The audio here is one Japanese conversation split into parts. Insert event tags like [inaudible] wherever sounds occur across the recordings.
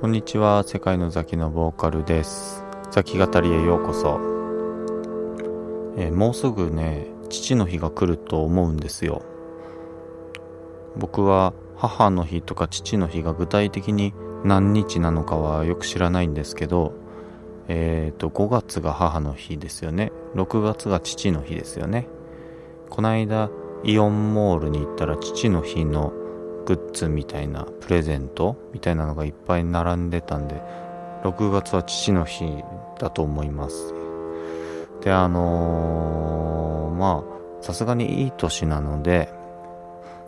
こんにちは、世界のザキのボーカルです。ザキ語りへようこそ。えー、もうすぐね、父の日が来ると思うんですよ。僕は母の日とか父の日が具体的に何日なのかはよく知らないんですけど、えっ、ー、と、5月が母の日ですよね。6月が父の日ですよね。こないだ、イオンモールに行ったら父の日のグッズみたいなプレゼントみたいなのがいっぱい並んでたんで6月は父の日だと思います。であのー、まあさすがにいい年なので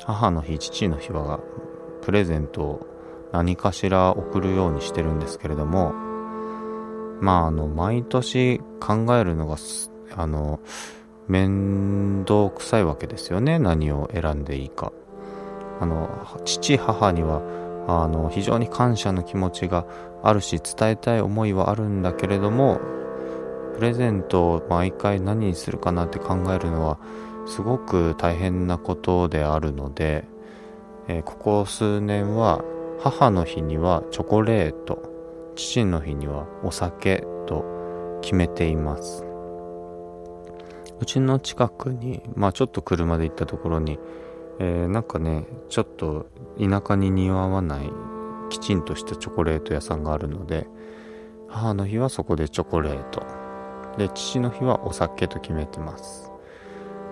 母の日父の日はプレゼントを何かしら送るようにしてるんですけれどもまああの毎年考えるのがあの面倒くさいわけですよね。何を選んでいいか。あの父母にはあの非常に感謝の気持ちがあるし伝えたい思いはあるんだけれどもプレゼントを毎回何にするかなって考えるのはすごく大変なことであるので、えー、ここ数年は母の日にはチョコレート父の日にはお酒と決めています。うちの近くにまあちょっと車で行ったところにえー、なんかねちょっと田舎に似合わないきちんとしたチョコレート屋さんがあるので母の日はそこでチョコレート。で父の日はお酒と決めてます。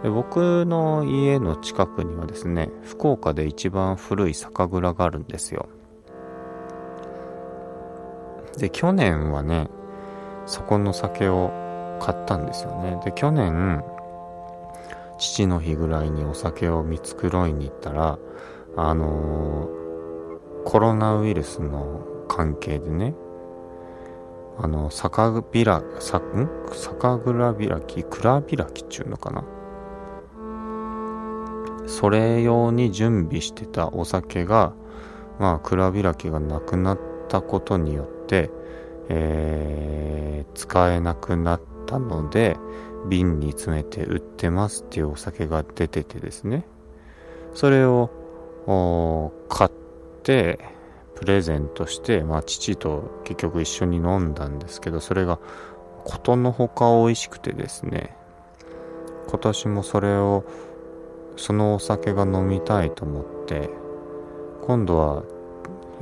で僕の家の近くにはですね福岡で一番古い酒蔵があるんですよ。で去年はねそこの酒を買ったんですよね。で去年父の日ぐらいにお酒を見繕いに行ったら、あのー、コロナウイルスの関係でね、あの、酒びら、さ、ん？酒蔵開き、蔵開きっちゅうのかな？それ用に準備してたお酒が、まあ、蔵開きがなくなったことによって、えー、使えなくなったので、瓶に詰めて売ってますっていうお酒が出ててですね。それを買ってプレゼントして、まあ、父と結局一緒に飲んだんですけどそれがことのほか美味しくてですね。今年もそれをそのお酒が飲みたいと思って今度は、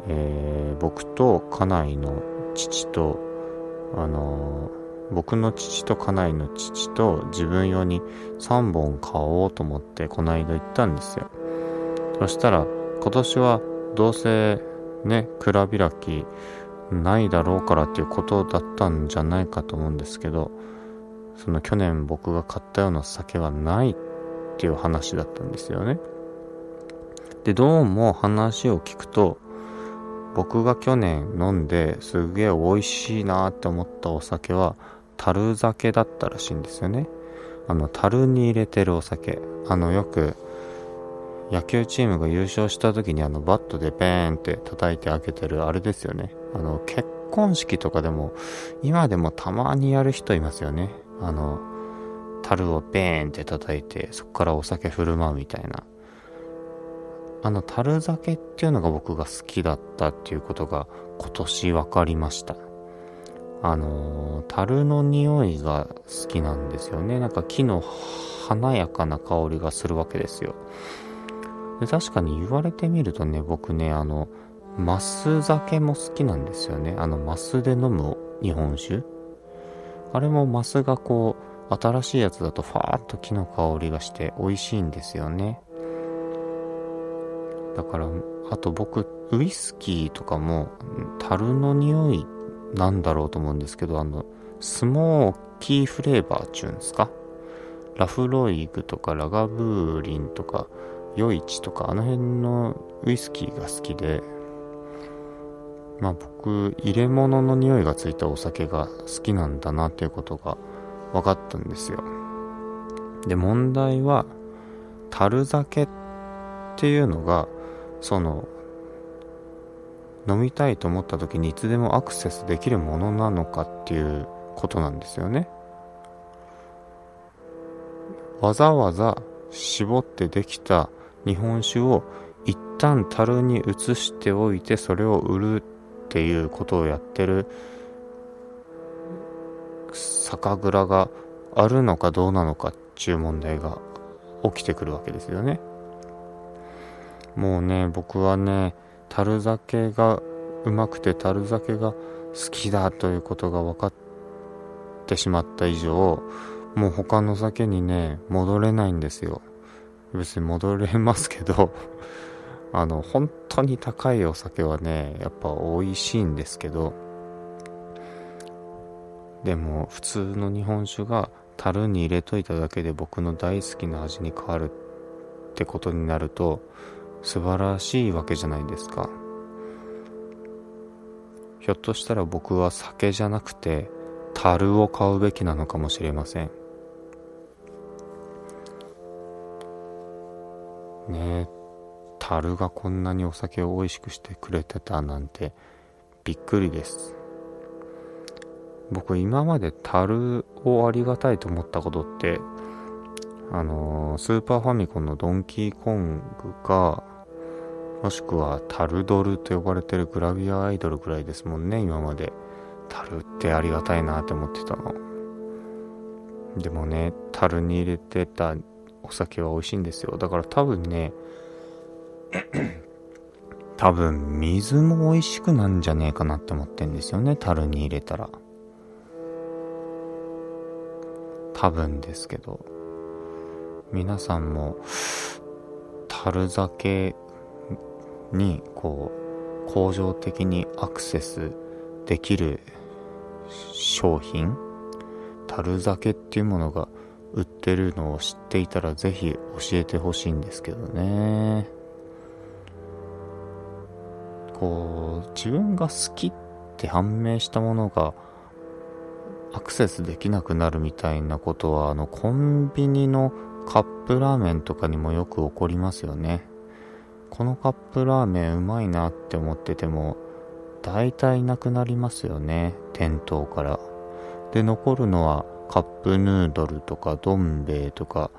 えー、僕と家内の父とあの僕の父と家内の父と自分用に3本買おうと思ってこの間行ったんですよ。そしたら今年はどうせね、蔵開きないだろうからっていうことだったんじゃないかと思うんですけど、その去年僕が買ったような酒はないっていう話だったんですよね。で、どうも話を聞くと、僕が去年飲んですげえ美味しいなって思ったお酒は樽酒だったらしいんですよね。あの、樽に入れてるお酒。あの、よく、野球チームが優勝した時にあの、バットでペーンって叩いて開けてるあれですよね。あの、結婚式とかでも、今でもたまにやる人いますよね。あの、樽をペーンって叩いて、そこからお酒振る舞うみたいな。あの、樽酒っていうのが僕が好きだったっていうことが今年分かりました。あの樽の匂いが好きなんですよね。なんか木の華やかな香りがするわけですよ。で確かに言われてみるとね、僕ね、あの、マス酒も好きなんですよね。あの、マスで飲む日本酒。あれもマスがこう、新しいやつだとファーっと木の香りがして美味しいんですよね。だから、あと僕、ウイスキーとかも、樽の匂いなんだろうと思うんですけど、あの、スモーキーフレーバーっちゅうんですか？ラフロイグとかラガブーリンとか、ヨイチとか、あの辺のウイスキーが好きで、まあ僕、入れ物の匂いがついたお酒が好きなんだなっていうことが分かったんですよ。で、問題は、樽酒っていうのが、その、飲みたいと思った時にいつでもアクセスできるものなのかっていうことなんですよね。わざわざ絞ってできた日本酒を一旦樽に移しておいてそれを売るっていうことをやってる酒蔵があるのかどうなのかっていう問題が起きてくるわけですよね。もうね、僕はね、樽酒がうまくて樽酒が好きだということが分かってしまった以上、もう他の酒にね、戻れないんですよ。別に戻れますけど [laughs] あの、本当に高いお酒はね、やっぱ美味しいんですけど、でも普通の日本酒が樽に入れといただけで僕の大好きな味に変わるってことになると素晴らしいわけじゃないですか。ひょっとしたら僕は酒じゃなくて樽を買うべきなのかもしれません。ねえ樽がこんなにお酒を美味しくしてくれてたなんてびっくりです。僕今まで樽をありがたいと思ったことってあのー、スーパーファミコンのドンキーコングかもしくはタルドルと呼ばれてるグラビアアイドルぐらいですもんね今まで。樽ってありがたいなって思ってたの。でもね樽に入れてたお酒は美味しいんですよ。だから多分ね [clears throat] 多分水も美味しくなんじゃねえかなって思ってんですよね樽に入れたら。多分ですけど。皆さんも樽酒にこう恒常的にアクセスできる商品樽酒っていうものが売ってるのを知っていたらぜひ教えてほしいんですけどね。こう自分が好きって判明したものがアクセスできなくなるみたいなことはあのコンビニのカップラーメンとかにもよく起こりますよね。このカップラーメンうまいなって思ってても大体なくなりますよね。店頭から。で残るのはカップヌードルとかどん兵衛とか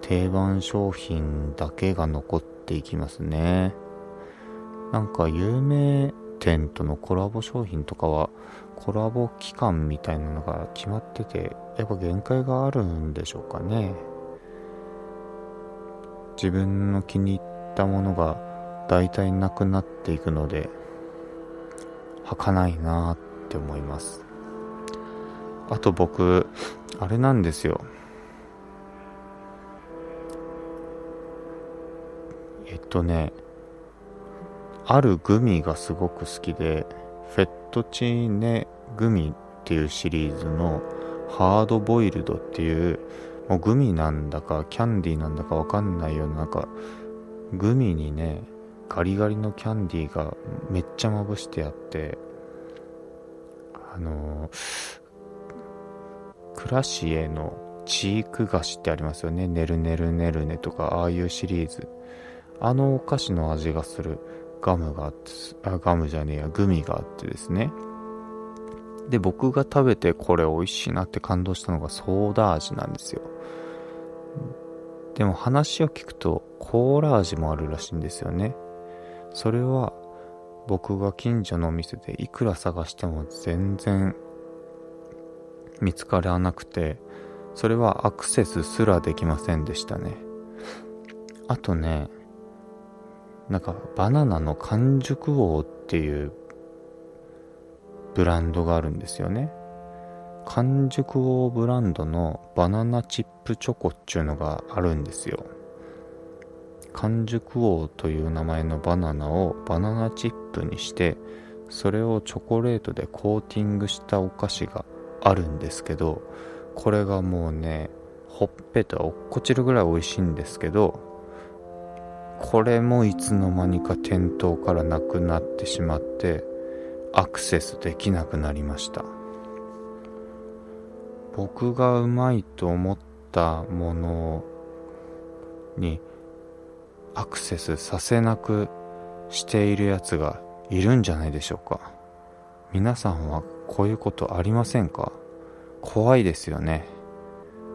定番商品だけが残っていきますね。なんか有名店とのコラボ商品とかはコラボ期間みたいなのが決まっててやっぱ限界があるんでしょうかね。自分の気に入ったものが大体なくなっていくので儚いなって思います。あと僕あれなんですよ。えっとねあるグミがすごく好きでフェットチーネグミっていうシリーズのハードボイルドっていうもうグミなんだかキャンディーなんだかわかんないようななんかグミにねガリガリのキャンディーがめっちゃまぶしてあってあのー、クラシエのチーク菓子ってありますよね。ねるねるねるねとか、ああいうシリーズ。あのお菓子の味がするガムがあって、あ、ガムじゃねえや、グミがあってですね。で、僕が食べてこれ美味しいなって感動したのがソーダ味なんですよ。でも話を聞くとコーラ味もあるらしいんですよね。それは僕が近所のお店でいくら探しても全然見つからなくて、それはアクセスすらできませんでしたね。あとね、なんかバナナの完熟王っていうブランドがあるんですよね。完熟王ブランドのバナナチップチョコっていうのがあるんですよ。完熟王という名前のバナナをバナナチップにしてそれをチョコレートでコーティングしたお菓子があるんですけどこれがもうねほっぺた落っこちるぐらい美味しいんですけどこれもいつの間にか店頭からなくなってしまってアクセスできなくなりました僕がうまいと思っったものにアクセスさせなくしているやつがいるんじゃないでしょうか。皆さんはこういうことありませんか？怖いですよね。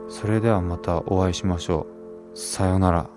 それではまたお会いしましょう。さようなら。